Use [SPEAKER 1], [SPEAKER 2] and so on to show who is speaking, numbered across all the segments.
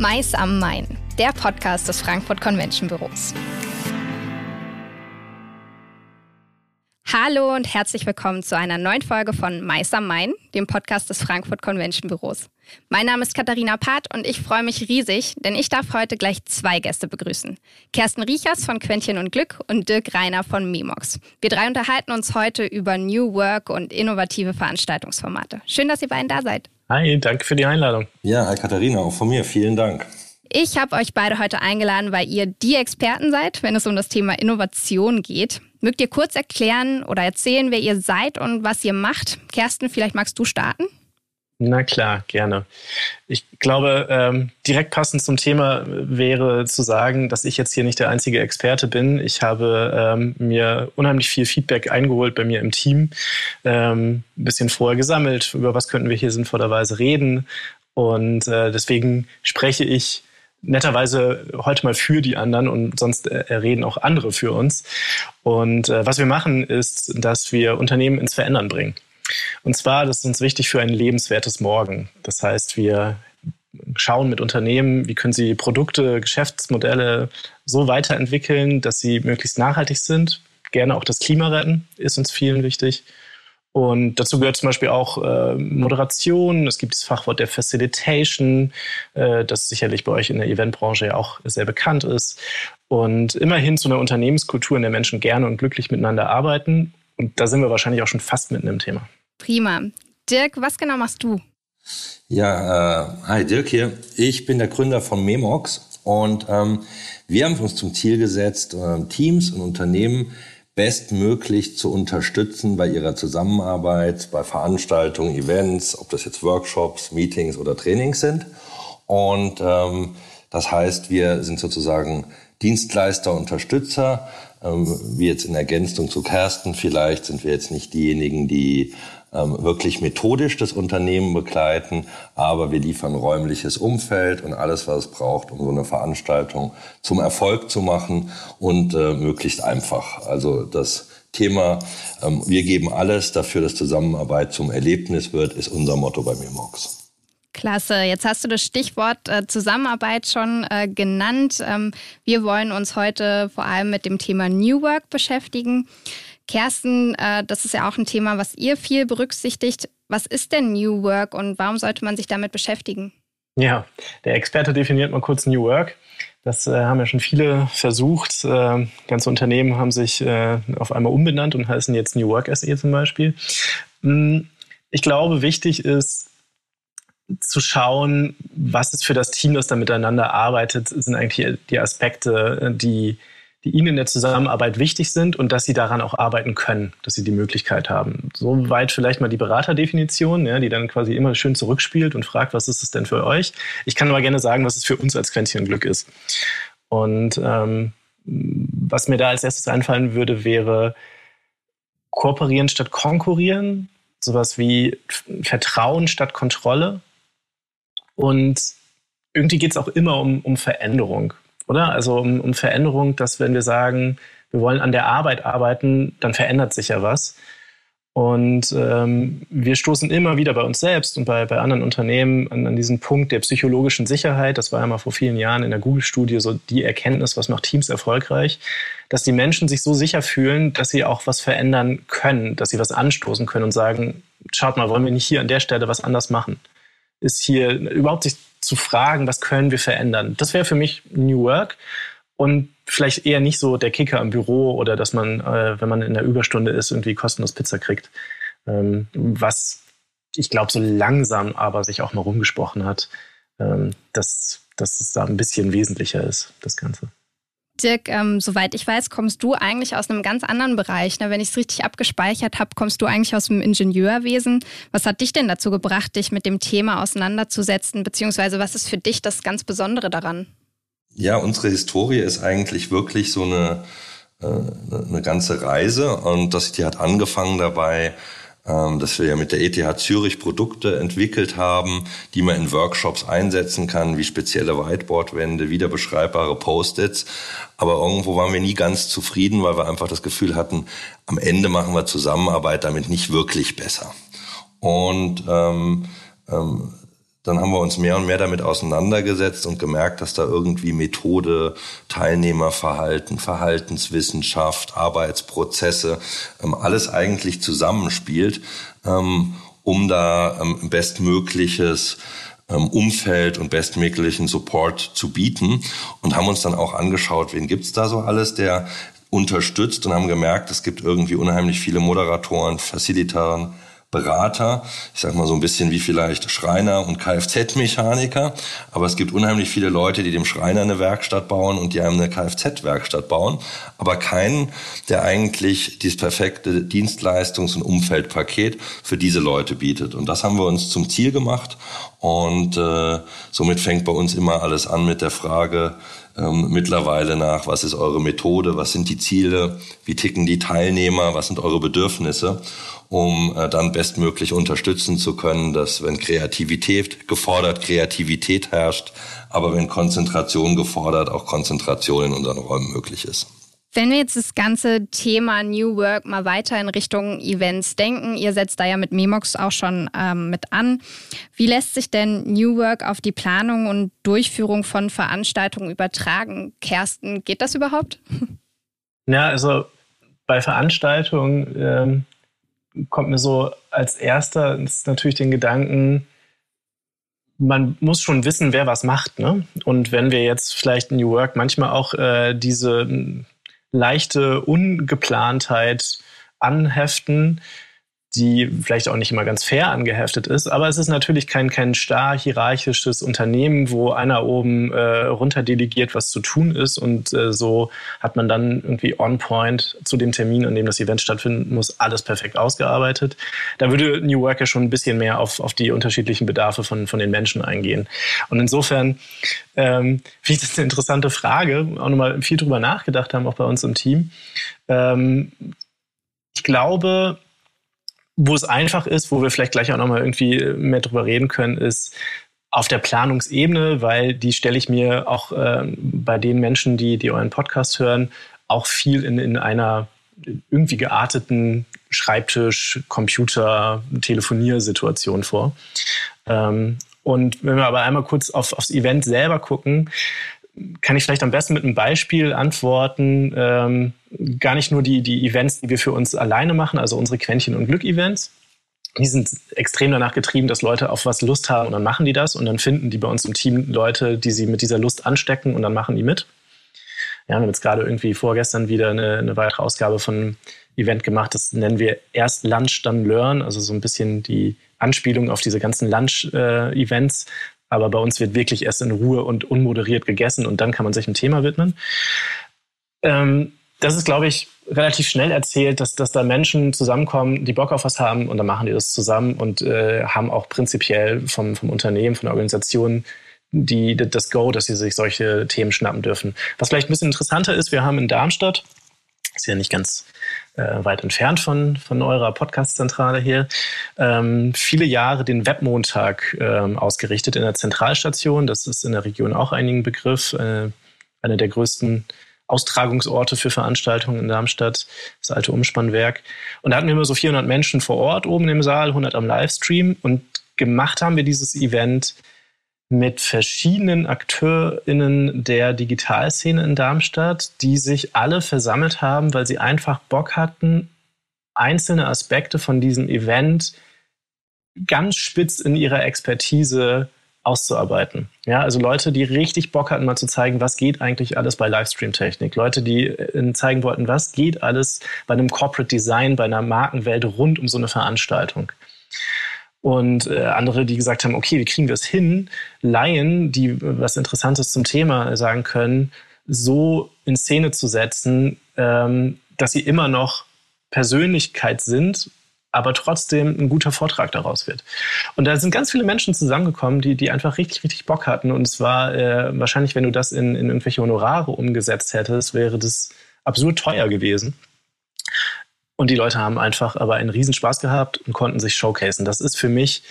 [SPEAKER 1] Mais am Main, der Podcast des Frankfurt Convention Büros. Hallo und herzlich willkommen zu einer neuen Folge von Mais am Main, dem Podcast des Frankfurt Convention Büros. Mein Name ist Katharina Part und ich freue mich riesig, denn ich darf heute gleich zwei Gäste begrüßen. Kerstin Riechers von Quentchen und Glück und Dirk Reiner von Memox. Wir drei unterhalten uns heute über New Work und innovative Veranstaltungsformate. Schön, dass ihr beiden da seid.
[SPEAKER 2] Hi, danke für die Einladung.
[SPEAKER 3] Ja, hi Katharina, auch von mir. Vielen Dank.
[SPEAKER 1] Ich habe euch beide heute eingeladen, weil ihr die Experten seid, wenn es um das Thema Innovation geht. Mögt ihr kurz erklären oder erzählen, wer ihr seid und was ihr macht? Kerstin, vielleicht magst du starten?
[SPEAKER 2] Na klar, gerne. Ich glaube, ähm, direkt passend zum Thema wäre zu sagen, dass ich jetzt hier nicht der einzige Experte bin. Ich habe ähm, mir unheimlich viel Feedback eingeholt bei mir im Team, ähm, ein bisschen vorher gesammelt, über was könnten wir hier sinnvollerweise reden. Und äh, deswegen spreche ich netterweise heute mal für die anderen und sonst äh, reden auch andere für uns. Und äh, was wir machen, ist, dass wir Unternehmen ins Verändern bringen. Und zwar, das ist uns wichtig für ein lebenswertes Morgen. Das heißt, wir schauen mit Unternehmen, wie können sie Produkte, Geschäftsmodelle so weiterentwickeln, dass sie möglichst nachhaltig sind. Gerne auch das Klima retten, ist uns vielen wichtig. Und dazu gehört zum Beispiel auch äh, Moderation. Es gibt das Fachwort der Facilitation, äh, das sicherlich bei euch in der Eventbranche ja auch sehr bekannt ist. Und immerhin zu einer Unternehmenskultur, in der Menschen gerne und glücklich miteinander arbeiten. Und da sind wir wahrscheinlich auch schon fast mitten im Thema.
[SPEAKER 1] Prima. Dirk, was genau machst du?
[SPEAKER 3] Ja, äh, hi Dirk hier. Ich bin der Gründer von Memox und ähm, wir haben uns zum Ziel gesetzt, äh, Teams und Unternehmen bestmöglich zu unterstützen bei ihrer Zusammenarbeit, bei Veranstaltungen, Events, ob das jetzt Workshops, Meetings oder Trainings sind. Und ähm, das heißt, wir sind sozusagen Dienstleister, Unterstützer. Ähm, wie jetzt in Ergänzung zu Kersten, vielleicht sind wir jetzt nicht diejenigen, die wirklich methodisch das Unternehmen begleiten, aber wir liefern räumliches Umfeld und alles, was es braucht, um so eine Veranstaltung zum Erfolg zu machen und äh, möglichst einfach. Also das Thema, ähm, wir geben alles dafür, dass Zusammenarbeit zum Erlebnis wird, ist unser Motto bei Memox.
[SPEAKER 1] Klasse. Jetzt hast du das Stichwort äh, Zusammenarbeit schon äh, genannt. Ähm, wir wollen uns heute vor allem mit dem Thema New Work beschäftigen. Kerstin, äh, das ist ja auch ein Thema, was ihr viel berücksichtigt. Was ist denn New Work und warum sollte man sich damit beschäftigen?
[SPEAKER 2] Ja, der Experte definiert mal kurz New Work. Das äh, haben ja schon viele versucht. Äh, ganze Unternehmen haben sich äh, auf einmal umbenannt und heißen jetzt New Work SE zum Beispiel. Hm, ich glaube, wichtig ist zu schauen, was ist für das Team, das da miteinander arbeitet, sind eigentlich die Aspekte, die die ihnen in der Zusammenarbeit wichtig sind und dass sie daran auch arbeiten können, dass sie die Möglichkeit haben. Soweit vielleicht mal die Beraterdefinition, ja, die dann quasi immer schön zurückspielt und fragt, was ist es denn für euch? Ich kann aber gerne sagen, was es für uns als Quäntchen Glück ist. Und ähm, was mir da als erstes einfallen würde, wäre kooperieren statt konkurrieren, sowas wie Vertrauen statt Kontrolle. Und irgendwie geht es auch immer um, um Veränderung oder? Also um, um Veränderung, dass wenn wir sagen, wir wollen an der Arbeit arbeiten, dann verändert sich ja was. Und ähm, wir stoßen immer wieder bei uns selbst und bei, bei anderen Unternehmen an, an diesen Punkt der psychologischen Sicherheit. Das war ja mal vor vielen Jahren in der Google-Studie so die Erkenntnis, was macht Teams erfolgreich, dass die Menschen sich so sicher fühlen, dass sie auch was verändern können, dass sie was anstoßen können und sagen, schaut mal, wollen wir nicht hier an der Stelle was anders machen? Ist hier überhaupt sich zu fragen, was können wir verändern. Das wäre für mich New Work und vielleicht eher nicht so der Kicker im Büro oder dass man, äh, wenn man in der Überstunde ist, irgendwie kostenlos Pizza kriegt. Ähm, was ich glaube, so langsam aber sich auch mal rumgesprochen hat, ähm, dass, dass es da ein bisschen wesentlicher ist, das Ganze.
[SPEAKER 1] Dirk, ähm, soweit ich weiß, kommst du eigentlich aus einem ganz anderen Bereich. Ne? Wenn ich es richtig abgespeichert habe, kommst du eigentlich aus dem Ingenieurwesen. Was hat dich denn dazu gebracht, dich mit dem Thema auseinanderzusetzen? Beziehungsweise was ist für dich das ganz Besondere daran?
[SPEAKER 3] Ja, unsere Historie ist eigentlich wirklich so eine, äh, eine ganze Reise und das, die hat angefangen dabei, dass wir ja mit der ETH Zürich Produkte entwickelt haben, die man in Workshops einsetzen kann, wie spezielle Whiteboardwände, wiederbeschreibbare Post-its. Aber irgendwo waren wir nie ganz zufrieden, weil wir einfach das Gefühl hatten, am Ende machen wir Zusammenarbeit damit nicht wirklich besser. Und ähm, ähm, dann haben wir uns mehr und mehr damit auseinandergesetzt und gemerkt, dass da irgendwie Methode, Teilnehmerverhalten, Verhaltenswissenschaft, Arbeitsprozesse, ähm, alles eigentlich zusammenspielt, ähm, um da ähm, bestmögliches Umfeld und bestmöglichen Support zu bieten und haben uns dann auch angeschaut, wen gibt's da so alles, der unterstützt und haben gemerkt, es gibt irgendwie unheimlich viele Moderatoren, Facilitatoren, Berater, ich sag mal so ein bisschen wie vielleicht Schreiner und Kfz-Mechaniker, aber es gibt unheimlich viele Leute, die dem Schreiner eine Werkstatt bauen und die einem eine Kfz-Werkstatt bauen, aber keinen, der eigentlich dieses perfekte Dienstleistungs- und Umfeldpaket für diese Leute bietet. Und das haben wir uns zum Ziel gemacht. Und äh, somit fängt bei uns immer alles an mit der Frage, ähm, mittlerweile nach, was ist eure Methode, was sind die Ziele, wie ticken die Teilnehmer, was sind eure Bedürfnisse um äh, dann bestmöglich unterstützen zu können, dass wenn Kreativität gefordert, Kreativität herrscht, aber wenn Konzentration gefordert, auch Konzentration in unseren Räumen möglich ist.
[SPEAKER 1] Wenn wir jetzt das ganze Thema New Work mal weiter in Richtung Events denken, ihr setzt da ja mit Memox auch schon ähm, mit an. Wie lässt sich denn New Work auf die Planung und Durchführung von Veranstaltungen übertragen? Kersten, geht das überhaupt?
[SPEAKER 2] Ja, also bei Veranstaltungen ähm, kommt mir so als erster natürlich den Gedanken, man muss schon wissen, wer was macht. Ne? Und wenn wir jetzt vielleicht in New Work manchmal auch äh, diese leichte Ungeplantheit anheften, die vielleicht auch nicht immer ganz fair angeheftet ist. Aber es ist natürlich kein, kein starr hierarchisches Unternehmen, wo einer oben äh, runter delegiert, was zu tun ist. Und äh, so hat man dann irgendwie on point zu dem Termin, an dem das Event stattfinden muss, alles perfekt ausgearbeitet. Da würde New Work ja schon ein bisschen mehr auf, auf die unterschiedlichen Bedarfe von, von den Menschen eingehen. Und insofern ähm, finde ich das eine interessante Frage, auch nochmal viel drüber nachgedacht haben, auch bei uns im Team. Ähm, ich glaube, wo es einfach ist, wo wir vielleicht gleich auch nochmal irgendwie mehr drüber reden können, ist auf der Planungsebene, weil die stelle ich mir auch äh, bei den Menschen, die, die euren Podcast hören, auch viel in, in einer irgendwie gearteten Schreibtisch, Computer, Telefoniersituation vor. Ähm, und wenn wir aber einmal kurz auf, aufs Event selber gucken, kann ich vielleicht am besten mit einem Beispiel antworten. Ähm, gar nicht nur die, die Events, die wir für uns alleine machen, also unsere Quäntchen- und Glück-Events. Die sind extrem danach getrieben, dass Leute auf was Lust haben und dann machen die das und dann finden die bei uns im Team Leute, die sie mit dieser Lust anstecken und dann machen die mit. Ja, wir haben jetzt gerade irgendwie vorgestern wieder eine, eine weitere Ausgabe von einem Event gemacht. Das nennen wir erst Lunch, dann Learn, also so ein bisschen die Anspielung auf diese ganzen Lunch-Events, äh, aber bei uns wird wirklich erst in Ruhe und unmoderiert gegessen und dann kann man sich einem Thema widmen. Ähm, das ist, glaube ich, relativ schnell erzählt, dass, dass da Menschen zusammenkommen, die Bock auf was haben und dann machen die das zusammen und äh, haben auch prinzipiell vom, vom Unternehmen, von der Organisation die, das Go, dass sie sich solche Themen schnappen dürfen. Was vielleicht ein bisschen interessanter ist, wir haben in Darmstadt, ist ja nicht ganz äh, weit entfernt von, von eurer Podcast-Zentrale hier, ähm, viele Jahre den Webmontag ähm, ausgerichtet in der Zentralstation. Das ist in der Region auch einigen Begriff. Äh, eine der größten Austragungsorte für Veranstaltungen in Darmstadt, das alte Umspannwerk. Und da hatten wir immer so 400 Menschen vor Ort oben im Saal, 100 am Livestream. Und gemacht haben wir dieses Event mit verschiedenen AkteurInnen der Digitalszene in Darmstadt, die sich alle versammelt haben, weil sie einfach Bock hatten, einzelne Aspekte von diesem Event ganz spitz in ihrer Expertise auszuarbeiten. Ja, also Leute, die richtig Bock hatten, mal zu zeigen, was geht eigentlich alles bei Livestream-Technik. Leute, die äh, zeigen wollten, was geht alles bei einem Corporate Design, bei einer Markenwelt rund um so eine Veranstaltung und äh, andere, die gesagt haben, okay, wie kriegen wir es hin, Laien, die was Interessantes zum Thema sagen können, so in Szene zu setzen, ähm, dass sie immer noch Persönlichkeit sind, aber trotzdem ein guter Vortrag daraus wird. Und da sind ganz viele Menschen zusammengekommen, die, die einfach richtig, richtig Bock hatten. Und es war äh, wahrscheinlich, wenn du das in, in irgendwelche Honorare umgesetzt hättest, wäre das absurd teuer gewesen. Und die Leute haben einfach aber einen Riesenspaß gehabt und konnten sich showcasen. Das ist für mich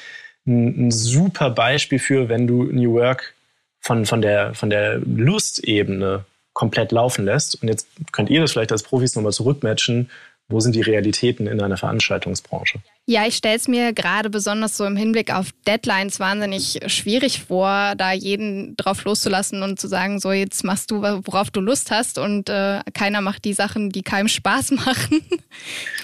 [SPEAKER 2] ein, ein super Beispiel für, wenn du New Work von, von der, von der Lustebene komplett laufen lässt. Und jetzt könnt ihr das vielleicht als Profis nochmal zurückmatchen. Wo sind die Realitäten in einer Veranstaltungsbranche?
[SPEAKER 1] Ja, ich stelle es mir gerade besonders so im Hinblick auf Deadlines wahnsinnig schwierig vor, da jeden drauf loszulassen und zu sagen, so jetzt machst du, worauf du Lust hast und äh, keiner macht die Sachen, die keinem Spaß machen.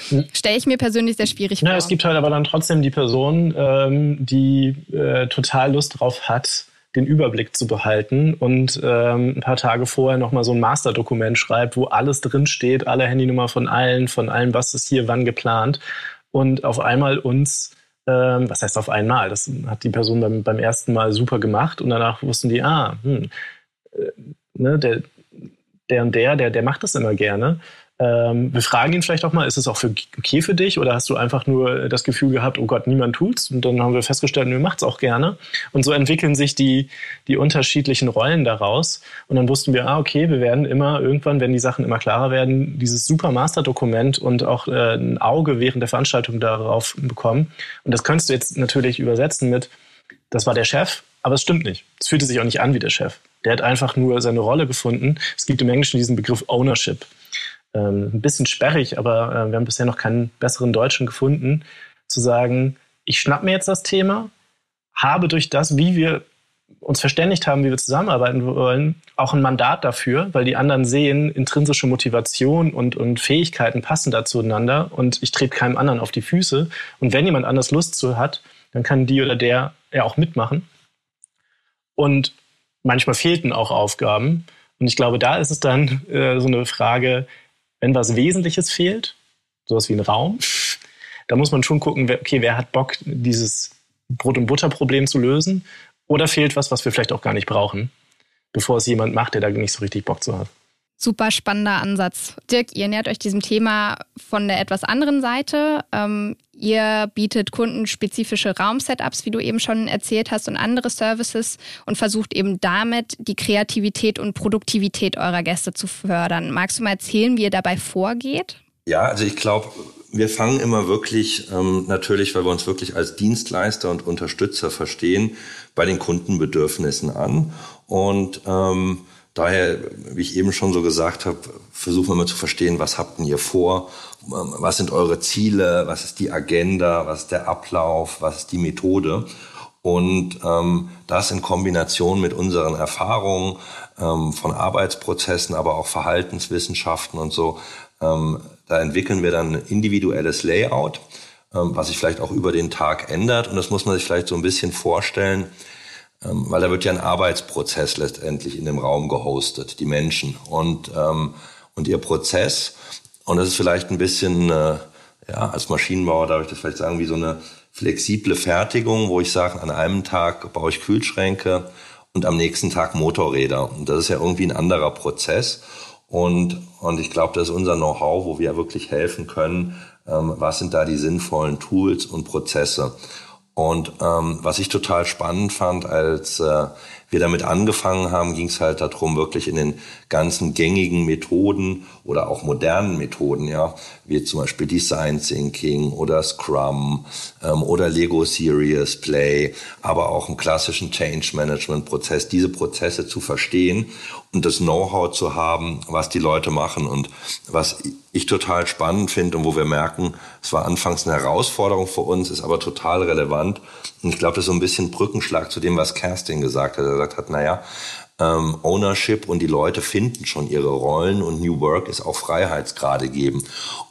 [SPEAKER 1] Hm. stelle ich mir persönlich sehr schwierig
[SPEAKER 2] vor. Ja, es gibt halt aber dann trotzdem die Person, ähm, die äh, total Lust drauf hat, den Überblick zu behalten und ähm, ein paar Tage vorher nochmal so ein Masterdokument schreibt, wo alles drinsteht, alle Handynummer von allen, von allem, was ist hier wann geplant und auf einmal uns, ähm, was heißt auf einmal, das hat die Person beim, beim ersten Mal super gemacht und danach wussten die, ah, hm, äh, ne, der, der und der, der, der macht das immer gerne. Ähm, wir fragen ihn vielleicht auch mal, ist es auch für, okay für dich oder hast du einfach nur das Gefühl gehabt, oh Gott, niemand tut's? Und dann haben wir festgestellt, nö, macht's auch gerne. Und so entwickeln sich die, die unterschiedlichen Rollen daraus. Und dann wussten wir, ah, okay, wir werden immer irgendwann, wenn die Sachen immer klarer werden, dieses super Masterdokument und auch äh, ein Auge während der Veranstaltung darauf bekommen. Und das könntest du jetzt natürlich übersetzen mit, das war der Chef, aber es stimmt nicht. Es fühlte sich auch nicht an wie der Chef. Der hat einfach nur seine Rolle gefunden. Es gibt im Englischen diesen Begriff Ownership ähm, ein bisschen sperrig, aber äh, wir haben bisher noch keinen besseren Deutschen gefunden, zu sagen, ich schnapp mir jetzt das Thema, habe durch das, wie wir uns verständigt haben, wie wir zusammenarbeiten wollen, auch ein Mandat dafür, weil die anderen sehen, intrinsische Motivation und, und Fähigkeiten passen da zueinander und ich trete keinem anderen auf die Füße. Und wenn jemand anders Lust zu hat, dann kann die oder der ja auch mitmachen. Und manchmal fehlten auch Aufgaben. Und ich glaube, da ist es dann äh, so eine Frage, wenn was Wesentliches fehlt, sowas wie ein Raum, da muss man schon gucken, okay, wer hat Bock, dieses Brot- und Butter-Problem zu lösen? Oder fehlt was, was wir vielleicht auch gar nicht brauchen, bevor es jemand macht, der da nicht so richtig Bock zu hat?
[SPEAKER 1] Super spannender Ansatz. Dirk, ihr nähert euch diesem Thema von der etwas anderen Seite. Ähm, ihr bietet Kunden spezifische Raumsetups, wie du eben schon erzählt hast, und andere Services und versucht eben damit die Kreativität und Produktivität eurer Gäste zu fördern. Magst du mal erzählen, wie ihr dabei vorgeht?
[SPEAKER 3] Ja, also ich glaube, wir fangen immer wirklich, ähm, natürlich, weil wir uns wirklich als Dienstleister und Unterstützer verstehen, bei den Kundenbedürfnissen an. Und ähm, Daher, wie ich eben schon so gesagt habe, versuchen wir mal zu verstehen, was habt ihr vor, was sind eure Ziele, was ist die Agenda, was ist der Ablauf, was ist die Methode. Und ähm, das in Kombination mit unseren Erfahrungen ähm, von Arbeitsprozessen, aber auch Verhaltenswissenschaften und so, ähm, da entwickeln wir dann ein individuelles Layout, ähm, was sich vielleicht auch über den Tag ändert. Und das muss man sich vielleicht so ein bisschen vorstellen ähm, weil da wird ja ein Arbeitsprozess letztendlich in dem Raum gehostet, die Menschen und, ähm, und ihr Prozess. Und das ist vielleicht ein bisschen, äh, ja, als Maschinenbauer darf ich das vielleicht sagen, wie so eine flexible Fertigung, wo ich sage, an einem Tag baue ich Kühlschränke und am nächsten Tag Motorräder. Und das ist ja irgendwie ein anderer Prozess. Und, und ich glaube, das ist unser Know-how, wo wir wirklich helfen können, ähm, was sind da die sinnvollen Tools und Prozesse. Und ähm, was ich total spannend fand, als äh, wir damit angefangen haben, ging es halt darum, wirklich in den ganzen gängigen Methoden oder auch modernen Methoden, ja, wie zum Beispiel Design Thinking oder Scrum ähm, oder Lego Serious Play, aber auch im klassischen Change Management Prozess, diese Prozesse zu verstehen und das Know-how zu haben, was die Leute machen und was ich total spannend finde und wo wir merken, es war anfangs eine Herausforderung für uns, ist aber total relevant. Und ich glaube, das ist so ein bisschen Brückenschlag zu dem, was Kerstin gesagt hat. Er gesagt hat, naja, ähm, Ownership und die Leute finden schon ihre Rollen und New Work ist auch Freiheitsgrade geben.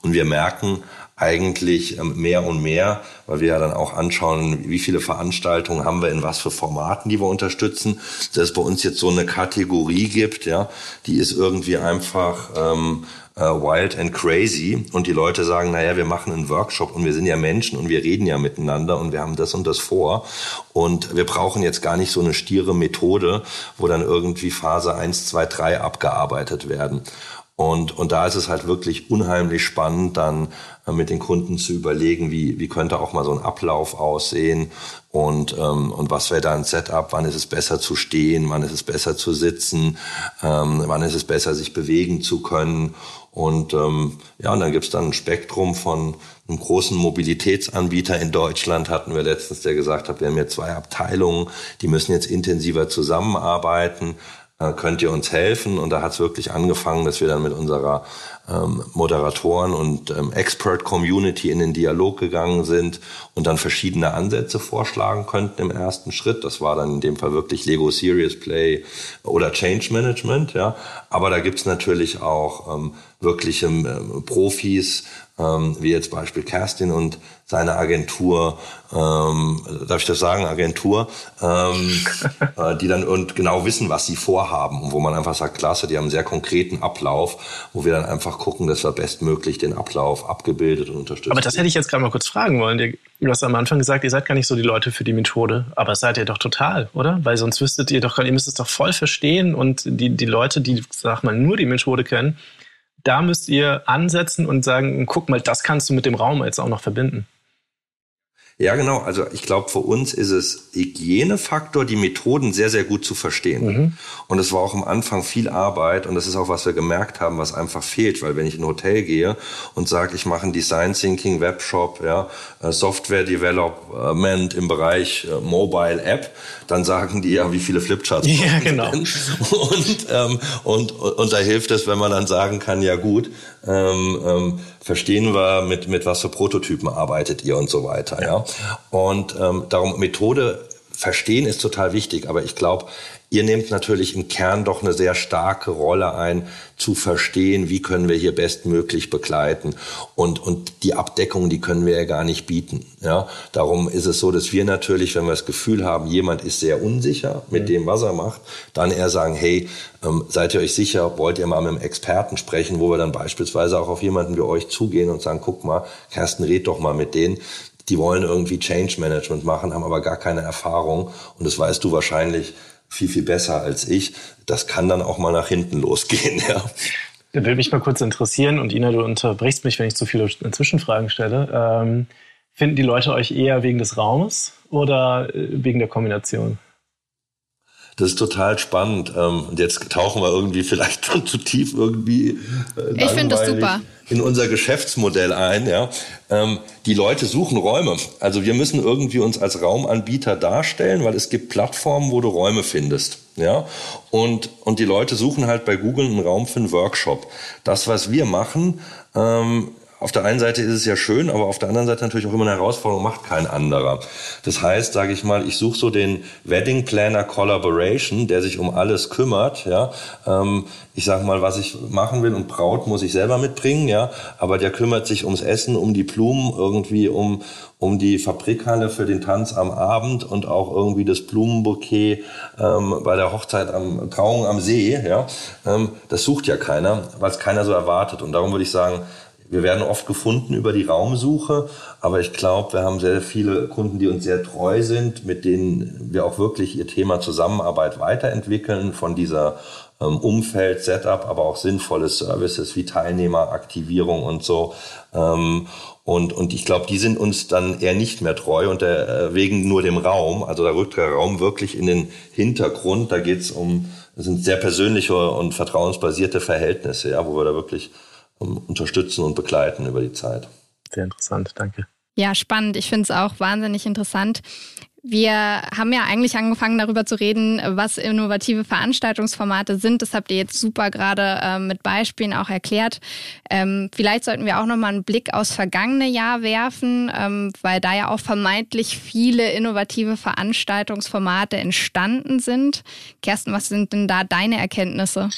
[SPEAKER 3] Und wir merken eigentlich ähm, mehr und mehr, weil wir ja dann auch anschauen, wie viele Veranstaltungen haben wir in was für Formaten, die wir unterstützen, dass es bei uns jetzt so eine Kategorie gibt, ja, die ist irgendwie einfach ähm, äh, wild and crazy und die Leute sagen, naja, wir machen einen Workshop und wir sind ja Menschen und wir reden ja miteinander und wir haben das und das vor und wir brauchen jetzt gar nicht so eine stiere Methode, wo dann irgendwie Phase 1, 2, 3 abgearbeitet werden. Und, und da ist es halt wirklich unheimlich spannend, dann äh, mit den Kunden zu überlegen, wie, wie könnte auch mal so ein Ablauf aussehen und, ähm, und was wäre da ein Setup, wann ist es besser zu stehen, wann ist es besser zu sitzen, ähm, wann ist es besser, sich bewegen zu können. Und ähm, ja, und dann gibt's dann ein Spektrum von einem großen Mobilitätsanbieter. In Deutschland, hatten wir letztens, der gesagt hat, wir haben hier zwei Abteilungen, die müssen jetzt intensiver zusammenarbeiten könnt ihr uns helfen? Und da hat es wirklich angefangen, dass wir dann mit unserer ähm, Moderatoren und ähm, Expert-Community in den Dialog gegangen sind und dann verschiedene Ansätze vorschlagen könnten im ersten Schritt. Das war dann in dem Fall wirklich Lego Serious Play oder Change Management. Ja. Aber da gibt's natürlich auch ähm, wirkliche ähm, Profis, ähm, wie jetzt Beispiel Kerstin und seine Agentur, ähm, darf ich das sagen, Agentur, ähm, äh, die dann und genau wissen, was sie vorhaben und wo man einfach sagt, klasse, die haben einen sehr konkreten Ablauf, wo wir dann einfach gucken, dass wir bestmöglich den Ablauf abgebildet und unterstützen.
[SPEAKER 2] Aber das hätte ich jetzt gerade mal kurz fragen wollen. Du hast am Anfang gesagt, ihr seid gar nicht so die Leute für die Methode, aber seid ihr doch total, oder? Weil sonst wüsstet ihr doch, ihr müsst es doch voll verstehen und die, die Leute, die, sag mal, nur die Methode kennen, da müsst ihr ansetzen und sagen, guck mal, das kannst du mit dem Raum jetzt auch noch verbinden.
[SPEAKER 3] Ja, genau. Also ich glaube, für uns ist es Hygienefaktor, die Methoden sehr, sehr gut zu verstehen. Mhm. Und es war auch am Anfang viel Arbeit und das ist auch, was wir gemerkt haben, was einfach fehlt. Weil wenn ich in ein Hotel gehe und sage, ich mache einen Design Thinking Webshop, ja, äh, Software Development im Bereich äh, Mobile App, dann sagen die ja, wie viele Flipcharts
[SPEAKER 2] ja, genau.
[SPEAKER 3] Und, ähm, und, und da hilft es, wenn man dann sagen kann, ja gut, ähm, ähm, verstehen wir, mit, mit was für Prototypen arbeitet ihr und so weiter. Ja. Und ähm, darum Methode verstehen ist total wichtig, aber ich glaube, Ihr nehmt natürlich im Kern doch eine sehr starke Rolle ein, zu verstehen, wie können wir hier bestmöglich begleiten. Und, und die Abdeckung, die können wir ja gar nicht bieten. Ja, darum ist es so, dass wir natürlich, wenn wir das Gefühl haben, jemand ist sehr unsicher mit mhm. dem, was er macht, dann eher sagen, hey, ähm, seid ihr euch sicher, wollt ihr mal mit einem Experten sprechen, wo wir dann beispielsweise auch auf jemanden wie euch zugehen und sagen, guck mal, Kersten, red doch mal mit denen die wollen irgendwie Change Management machen, haben aber gar keine Erfahrung. Und das weißt du wahrscheinlich viel, viel besser als ich. Das kann dann auch mal nach hinten losgehen, ja.
[SPEAKER 2] Würde mich mal kurz interessieren, und Ina, du unterbrichst mich, wenn ich zu viele Zwischenfragen stelle. Ähm, finden die Leute euch eher wegen des Raumes oder äh, wegen der Kombination?
[SPEAKER 3] Das ist total spannend. Ähm, und jetzt tauchen wir irgendwie vielleicht schon zu tief irgendwie.
[SPEAKER 1] Äh, ich finde das super
[SPEAKER 3] in unser Geschäftsmodell ein. Ja. Ähm, die Leute suchen Räume. Also wir müssen irgendwie uns als Raumanbieter darstellen, weil es gibt Plattformen, wo du Räume findest. Ja. Und, und die Leute suchen halt bei Google einen Raum für einen Workshop. Das, was wir machen, ähm, auf der einen Seite ist es ja schön, aber auf der anderen Seite natürlich auch immer eine Herausforderung, macht kein anderer. Das heißt, sage ich mal, ich suche so den Wedding Planner Collaboration, der sich um alles kümmert. Ja, ähm, ich sage mal, was ich machen will und Braut muss ich selber mitbringen. Ja, aber der kümmert sich ums Essen, um die Blumen, irgendwie um um die Fabrikhalle für den Tanz am Abend und auch irgendwie das Blumenbouquet ähm, bei der Hochzeit am Trauung am See. Ja, ähm, das sucht ja keiner, weil es keiner so erwartet. Und darum würde ich sagen wir werden oft gefunden über die Raumsuche, aber ich glaube, wir haben sehr viele Kunden, die uns sehr treu sind, mit denen wir auch wirklich ihr Thema Zusammenarbeit weiterentwickeln, von dieser ähm, Umfeld, Setup, aber auch sinnvolle Services wie Teilnehmeraktivierung und so. Ähm, und, und ich glaube, die sind uns dann eher nicht mehr treu und der, äh, wegen nur dem Raum. Also da rückt der Raum wirklich in den Hintergrund. Da geht es um, das sind sehr persönliche und vertrauensbasierte Verhältnisse, ja, wo wir da wirklich unterstützen und begleiten über die Zeit.
[SPEAKER 2] Sehr interessant, danke.
[SPEAKER 1] Ja, spannend. Ich finde es auch wahnsinnig interessant. Wir haben ja eigentlich angefangen darüber zu reden, was innovative Veranstaltungsformate sind. Das habt ihr jetzt super gerade äh, mit Beispielen auch erklärt. Ähm, vielleicht sollten wir auch noch mal einen Blick aufs vergangene Jahr werfen, ähm, weil da ja auch vermeintlich viele innovative Veranstaltungsformate entstanden sind. Kerstin, was sind denn da deine Erkenntnisse?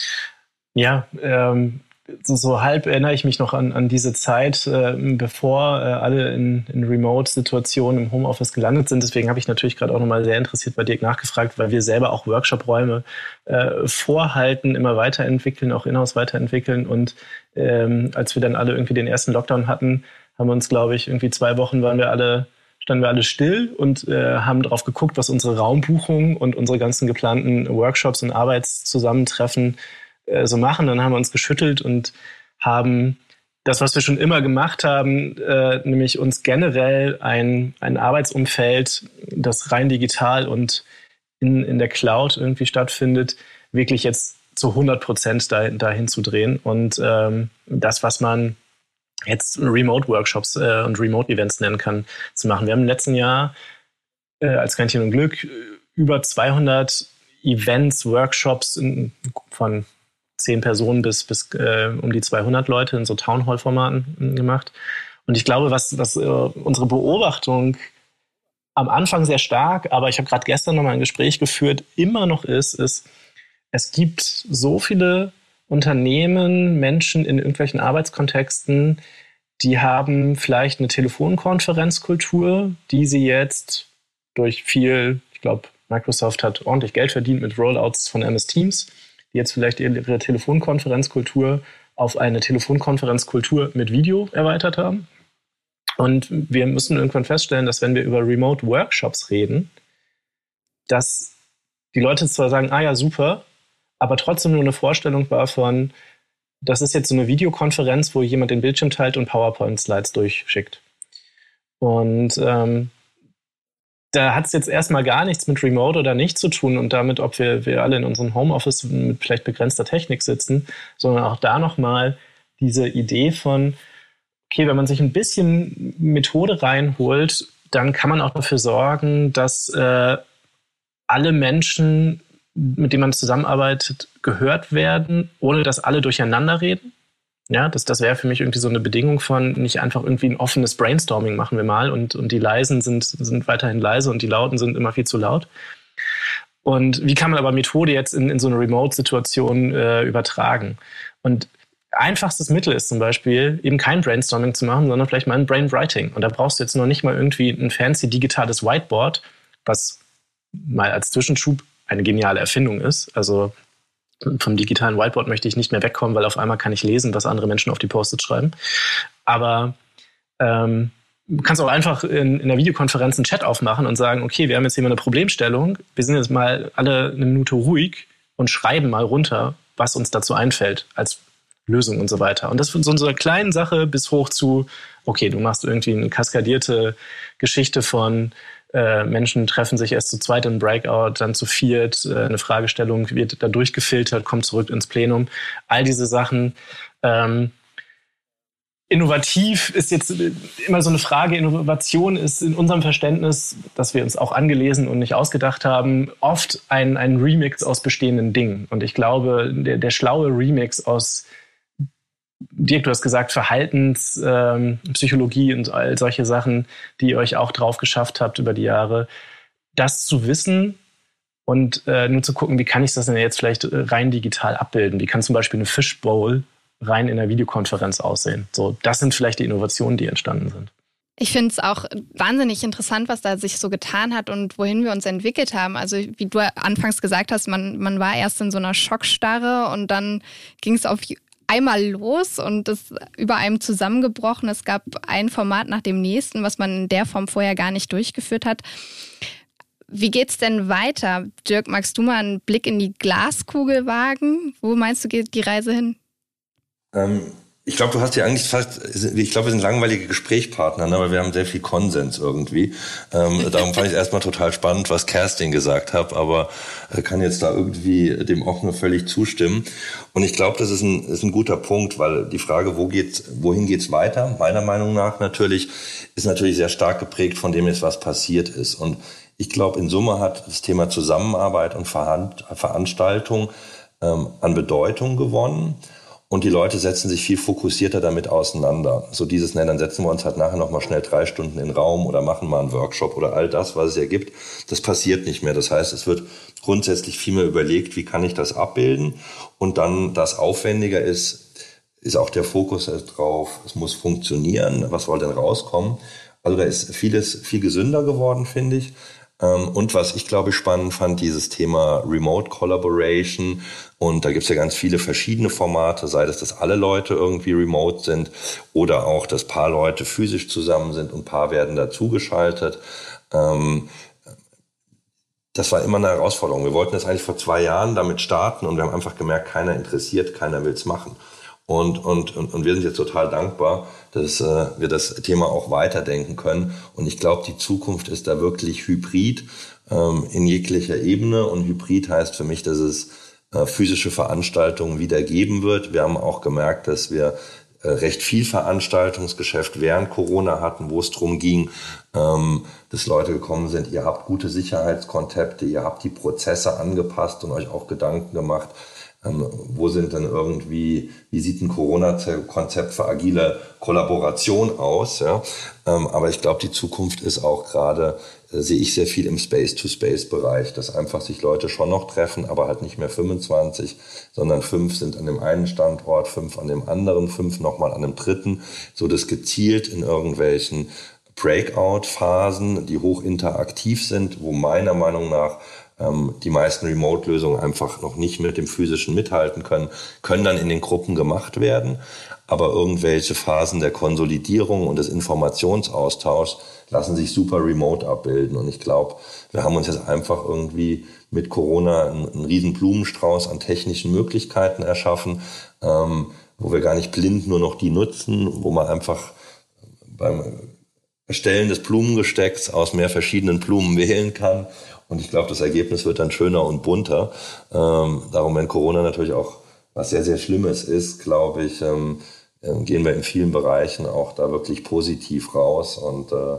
[SPEAKER 2] Ja, ähm, so, so halb erinnere ich mich noch an, an diese Zeit, äh, bevor äh, alle in, in Remote-Situationen im Homeoffice gelandet sind. Deswegen habe ich natürlich gerade auch nochmal sehr interessiert bei Dirk nachgefragt, weil wir selber auch Workshop-Räume äh, vorhalten, immer weiterentwickeln, auch in-house weiterentwickeln. Und ähm, als wir dann alle irgendwie den ersten Lockdown hatten, haben wir uns, glaube ich, irgendwie zwei Wochen waren wir alle standen wir alle still und äh, haben darauf geguckt, was unsere Raumbuchung und unsere ganzen geplanten Workshops und Arbeitszusammentreffen äh, so machen. Dann haben wir uns geschüttelt und haben das, was wir schon immer gemacht haben, äh, nämlich uns generell ein, ein Arbeitsumfeld, das rein digital und in, in der Cloud irgendwie stattfindet, wirklich jetzt zu 100 Prozent dahin, dahin zu drehen. Und ähm, das, was man jetzt Remote-Workshops äh, und Remote-Events nennen kann, zu machen. Wir haben im letzten Jahr äh, als Quäntchen und Glück über 200 Events, Workshops in, von zehn Personen bis, bis äh, um die 200 Leute in so Townhall-Formaten gemacht. Und ich glaube, was, was äh, unsere Beobachtung am Anfang sehr stark, aber ich habe gerade gestern noch mal ein Gespräch geführt, immer noch ist, ist, es gibt so viele Unternehmen, Menschen in irgendwelchen Arbeitskontexten, die haben vielleicht eine Telefonkonferenzkultur, die sie jetzt durch viel, ich glaube, Microsoft hat ordentlich Geld verdient mit Rollouts von MS Teams, jetzt vielleicht ihre Telefonkonferenzkultur auf eine Telefonkonferenzkultur mit Video erweitert haben. Und wir müssen irgendwann feststellen, dass wenn wir über Remote Workshops reden, dass die Leute zwar sagen, ah ja, super, aber trotzdem nur eine Vorstellung war von, das ist jetzt so eine Videokonferenz, wo jemand den Bildschirm teilt und PowerPoint-Slides durchschickt. Und ähm, da hat es jetzt erstmal gar nichts mit Remote oder nicht zu tun und damit, ob wir, wir alle in unserem Homeoffice mit vielleicht begrenzter Technik sitzen, sondern auch da nochmal diese Idee von, okay, wenn man sich ein bisschen Methode reinholt, dann kann man auch dafür sorgen, dass äh, alle Menschen, mit denen man zusammenarbeitet, gehört werden, ohne dass alle durcheinander reden. Ja, das, das wäre für mich irgendwie so eine Bedingung von nicht einfach irgendwie ein offenes Brainstorming machen wir mal und, und die Leisen sind, sind weiterhin leise und die Lauten sind immer viel zu laut. Und wie kann man aber Methode jetzt in, in so eine Remote-Situation äh, übertragen? Und einfachstes Mittel ist zum Beispiel, eben kein Brainstorming zu machen, sondern vielleicht mal ein Brainwriting. Und da brauchst du jetzt noch nicht mal irgendwie ein fancy digitales Whiteboard, was mal als Zwischenschub eine geniale Erfindung ist. Also vom digitalen Whiteboard möchte ich nicht mehr wegkommen, weil auf einmal kann ich lesen, was andere Menschen auf die Post-its schreiben. Aber ähm, du kannst auch einfach in, in der Videokonferenz einen Chat aufmachen und sagen, okay, wir haben jetzt hier mal eine Problemstellung, wir sind jetzt mal alle eine Minute ruhig und schreiben mal runter, was uns dazu einfällt als Lösung und so weiter. Und das von so einer kleinen Sache bis hoch zu, okay, du machst irgendwie eine kaskadierte Geschichte von äh, Menschen treffen sich erst zu zweit im Breakout, dann zu viert, äh, eine Fragestellung wird da durchgefiltert, kommt zurück ins Plenum. All diese Sachen. Ähm, innovativ ist jetzt immer so eine Frage. Innovation ist in unserem Verständnis, dass wir uns auch angelesen und nicht ausgedacht haben, oft ein, ein Remix aus bestehenden Dingen. Und ich glaube, der, der schlaue Remix aus Dirk, du hast gesagt, Verhaltenspsychologie ähm, und all solche Sachen, die ihr euch auch drauf geschafft habt über die Jahre. Das zu wissen und äh, nur zu gucken, wie kann ich das denn jetzt vielleicht äh, rein digital abbilden? Wie kann zum Beispiel eine Fishbowl rein in der Videokonferenz aussehen? So, das sind vielleicht die Innovationen, die entstanden sind.
[SPEAKER 1] Ich finde es auch wahnsinnig interessant, was da sich so getan hat und wohin wir uns entwickelt haben. Also wie du anfangs gesagt hast, man, man war erst in so einer Schockstarre und dann ging es auf einmal los und es über einem zusammengebrochen. Es gab ein Format nach dem nächsten, was man in der Form vorher gar nicht durchgeführt hat. Wie geht's denn weiter? Dirk, magst du mal einen Blick in die Glaskugel wagen? Wo meinst du, geht die Reise hin?
[SPEAKER 3] Ähm, ich glaube, du hast ja eigentlich fast, ich glaube, wir sind langweilige Gesprächspartner, ne, weil wir haben sehr viel Konsens irgendwie. Ähm, darum fand ich erstmal total spannend, was Kerstin gesagt hat, aber äh, kann jetzt da irgendwie dem auch nur völlig zustimmen. Und ich glaube, das ist ein, ist ein guter Punkt, weil die Frage, wo geht's, wohin geht's weiter, meiner Meinung nach natürlich, ist natürlich sehr stark geprägt von dem, was passiert ist. Und ich glaube, in Summe hat das Thema Zusammenarbeit und Veranstaltung ähm, an Bedeutung gewonnen. Und die Leute setzen sich viel fokussierter damit auseinander. So dieses, ne, dann setzen wir uns halt nachher nochmal schnell drei Stunden in den Raum oder machen mal einen Workshop oder all das, was es ja gibt. Das passiert nicht mehr. Das heißt, es wird grundsätzlich viel mehr überlegt, wie kann ich das abbilden. Und dann, das aufwendiger ist, ist auch der Fokus drauf, es muss funktionieren, was soll denn rauskommen. Also da ist vieles viel gesünder geworden, finde ich. Ähm, und was ich glaube spannend fand, dieses Thema Remote Collaboration. Und da gibt es ja ganz viele verschiedene Formate, sei das, dass alle Leute irgendwie remote sind oder auch, dass paar Leute physisch zusammen sind und paar werden dazugeschaltet. Ähm, das war immer eine Herausforderung. Wir wollten das eigentlich vor zwei Jahren damit starten und wir haben einfach gemerkt, keiner interessiert, keiner will es machen. Und, und, und, wir sind jetzt total dankbar, dass äh, wir das Thema auch weiterdenken können. Und ich glaube, die Zukunft ist da wirklich hybrid ähm, in jeglicher Ebene. Und hybrid heißt für mich, dass es äh, physische Veranstaltungen wieder geben wird. Wir haben auch gemerkt, dass wir äh, recht viel Veranstaltungsgeschäft während Corona hatten, wo es darum ging, ähm, dass Leute gekommen sind, ihr habt gute Sicherheitskonzepte, ihr habt die Prozesse angepasst und euch auch Gedanken gemacht, wo sind denn irgendwie, wie sieht ein Corona-Konzept für agile Kollaboration aus? Ja? Ähm, aber ich glaube, die Zukunft ist auch gerade, äh, sehe ich sehr viel im Space-to-Space-Bereich, dass einfach sich Leute schon noch treffen, aber halt nicht mehr 25, sondern fünf sind an dem einen Standort, fünf an dem anderen, fünf nochmal an dem dritten, so dass gezielt in irgendwelchen Breakout-Phasen, die hoch interaktiv sind, wo meiner Meinung nach ähm, die meisten Remote-Lösungen einfach noch nicht mit dem physischen mithalten können, können dann in den Gruppen gemacht werden. Aber irgendwelche Phasen der Konsolidierung und des Informationsaustauschs lassen sich super remote abbilden. Und ich glaube, wir haben uns jetzt einfach irgendwie mit Corona einen, einen riesen Blumenstrauß an technischen Möglichkeiten erschaffen, ähm, wo wir gar nicht blind nur noch die nutzen, wo man einfach beim Erstellen des Blumengestecks aus mehr verschiedenen Blumen wählen kann und ich glaube, das Ergebnis wird dann schöner und bunter. Ähm, darum, wenn Corona natürlich auch was sehr, sehr Schlimmes ist, glaube ich, ähm, äh, gehen wir in vielen Bereichen auch da wirklich positiv raus. Und äh,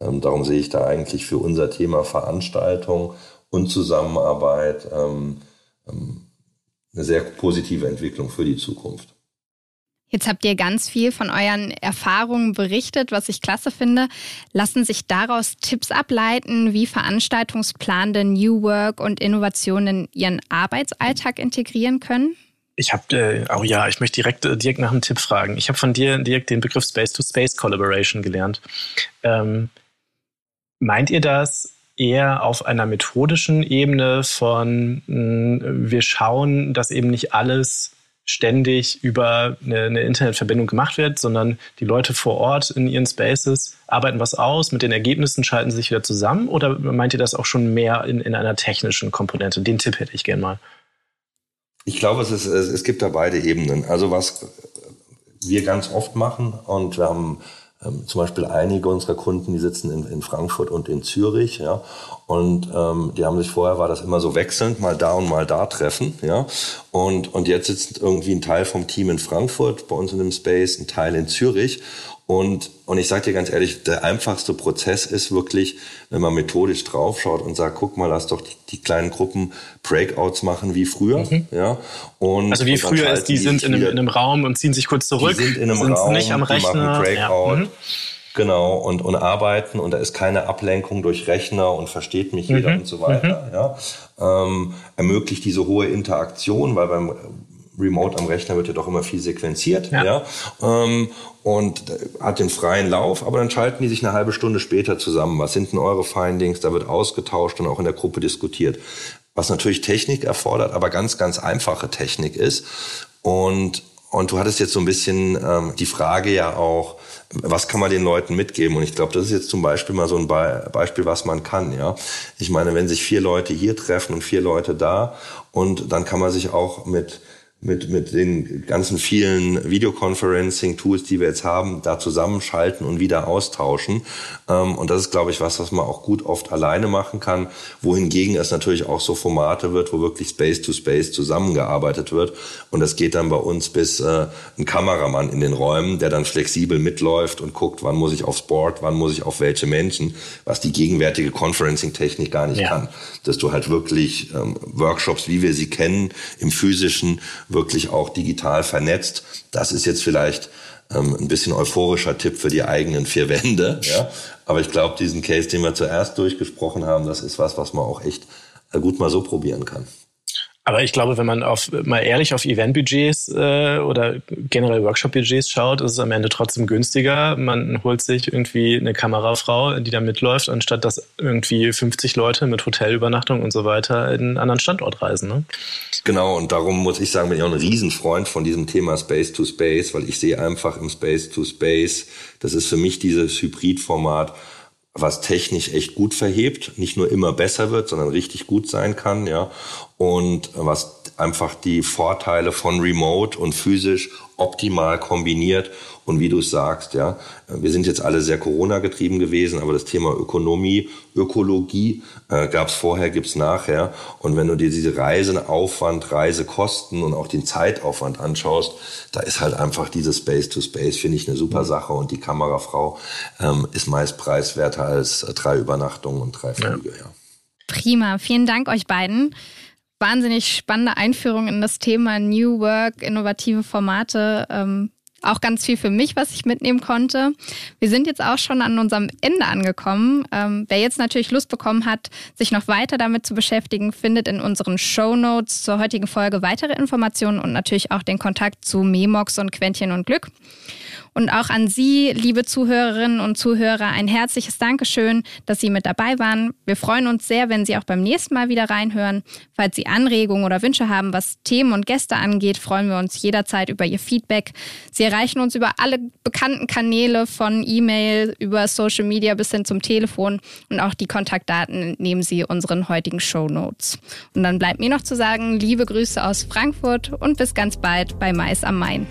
[SPEAKER 3] ähm, darum sehe ich da eigentlich für unser Thema Veranstaltung und Zusammenarbeit ähm, ähm, eine sehr positive Entwicklung für die Zukunft.
[SPEAKER 1] Jetzt habt ihr ganz viel von euren Erfahrungen berichtet, was ich klasse finde. Lassen sich daraus Tipps ableiten, wie Veranstaltungsplanende New Work und Innovationen ihren Arbeitsalltag integrieren können?
[SPEAKER 2] Ich habe, äh, oh ja, ich möchte direkt, äh, direkt nach einem Tipp fragen. Ich habe von dir direkt den Begriff Space-to-Space Collaboration gelernt. Ähm, meint ihr das eher auf einer methodischen Ebene von, mh, wir schauen, dass eben nicht alles ständig über eine, eine, Internetverbindung gemacht wird, sondern die Leute vor Ort in ihren Spaces arbeiten was aus, mit den Ergebnissen schalten sie sich wieder zusammen oder meint ihr das auch schon mehr in, in einer technischen Komponente? Den Tipp hätte ich gern mal.
[SPEAKER 3] Ich glaube, es, ist, es gibt da beide Ebenen. Also was wir ganz oft machen und wir haben ähm, zum Beispiel einige unserer Kunden, die sitzen in, in Frankfurt und in Zürich, ja, und ähm, die haben sich vorher war das immer so wechselnd, mal da und mal da treffen, ja, und und jetzt sitzt irgendwie ein Teil vom Team in Frankfurt bei uns in dem Space, ein Teil in Zürich und, und ich sage dir ganz ehrlich, der einfachste Prozess ist wirklich, wenn man methodisch draufschaut und sagt, guck mal, lass doch die, die kleinen Gruppen Breakouts machen wie früher. Mhm. Ja?
[SPEAKER 2] Und, also wie früher ist, die sind in einem, in einem, Raum und ziehen sich kurz zurück.
[SPEAKER 3] Die sind in einem sind Raum, nicht am Rechner. Die machen Breakout. Ja. Mhm. Genau, und, und arbeiten und da ist keine Ablenkung durch Rechner und versteht mich jeder mhm. und so weiter. Mhm. Ja. Ähm, ermöglicht diese hohe Interaktion, weil beim Remote am Rechner wird ja doch immer viel sequenziert, ja, ja ähm, und hat den freien Lauf, aber dann schalten die sich eine halbe Stunde später zusammen. Was sind denn eure Findings? Da wird ausgetauscht und auch in der Gruppe diskutiert. Was natürlich Technik erfordert, aber ganz, ganz einfache Technik ist. Und, und du hattest jetzt so ein bisschen ähm, die Frage ja auch, was kann man den Leuten mitgeben? Und ich glaube, das ist jetzt zum Beispiel mal so ein Be Beispiel, was man kann. Ja, ich meine, wenn sich vier Leute hier treffen und vier Leute da, und dann kann man sich auch mit mit, mit den ganzen vielen Videoconferencing-Tools, die wir jetzt haben, da zusammenschalten und wieder austauschen. Ähm, und das ist, glaube ich, was, was man auch gut oft alleine machen kann, wohingegen es natürlich auch so Formate wird, wo wirklich Space-to-Space zusammengearbeitet wird. Und das geht dann bei uns bis äh, ein Kameramann in den Räumen, der dann flexibel mitläuft und guckt, wann muss ich aufs Board, wann muss ich auf welche Menschen, was die gegenwärtige Conferencing-Technik gar nicht ja. kann. Dass du halt wirklich ähm, Workshops, wie wir sie kennen, im physischen wirklich auch digital vernetzt. Das ist jetzt vielleicht ähm, ein bisschen euphorischer Tipp für die eigenen vier Wände. Ja? Aber ich glaube, diesen Case, den wir zuerst durchgesprochen haben, das ist was, was man auch echt äh, gut mal so probieren kann.
[SPEAKER 2] Aber ich glaube, wenn man auf, mal ehrlich auf Eventbudgets äh, oder generell Workshop-Budgets schaut, ist es am Ende trotzdem günstiger. Man holt sich irgendwie eine Kamerafrau, die da mitläuft, anstatt dass irgendwie 50 Leute mit Hotelübernachtung und so weiter in einen anderen Standort reisen. Ne?
[SPEAKER 3] Genau, und darum muss ich sagen, bin ich auch ein Riesenfreund von diesem Thema Space to Space, weil ich sehe einfach im Space to Space, das ist für mich dieses Hybridformat, was technisch echt gut verhebt, nicht nur immer besser wird, sondern richtig gut sein kann, ja. Und was einfach die Vorteile von Remote und physisch optimal kombiniert Und wie du es sagst, ja, wir sind jetzt alle sehr Corona-getrieben gewesen, aber das Thema Ökonomie, Ökologie äh, gab es vorher, gibt's nachher. Und wenn du dir diese Reiseaufwand, Reisekosten und auch den Zeitaufwand anschaust, da ist halt einfach dieses Space-to-Space, finde ich, eine super Sache. Und die Kamerafrau ähm, ist meist preiswerter als äh, drei Übernachtungen und drei Flüge. Ja. ja.
[SPEAKER 1] Prima, vielen Dank euch beiden wahnsinnig spannende Einführung in das Thema New Work, innovative Formate. Ähm, auch ganz viel für mich, was ich mitnehmen konnte. Wir sind jetzt auch schon an unserem Ende angekommen. Ähm, wer jetzt natürlich Lust bekommen hat, sich noch weiter damit zu beschäftigen, findet in unseren Show Notes zur heutigen Folge weitere Informationen und natürlich auch den Kontakt zu Memox und Quentchen und Glück. Und auch an Sie, liebe Zuhörerinnen und Zuhörer, ein herzliches Dankeschön, dass Sie mit dabei waren. Wir freuen uns sehr, wenn Sie auch beim nächsten Mal wieder reinhören. Falls Sie Anregungen oder Wünsche haben, was Themen und Gäste angeht, freuen wir uns jederzeit über Ihr Feedback. Sie erreichen uns über alle bekannten Kanäle von E-Mail über Social Media bis hin zum Telefon und auch die Kontaktdaten nehmen Sie unseren heutigen Show Notes. Und dann bleibt mir noch zu sagen, liebe Grüße aus Frankfurt und bis ganz bald bei Mais am Main.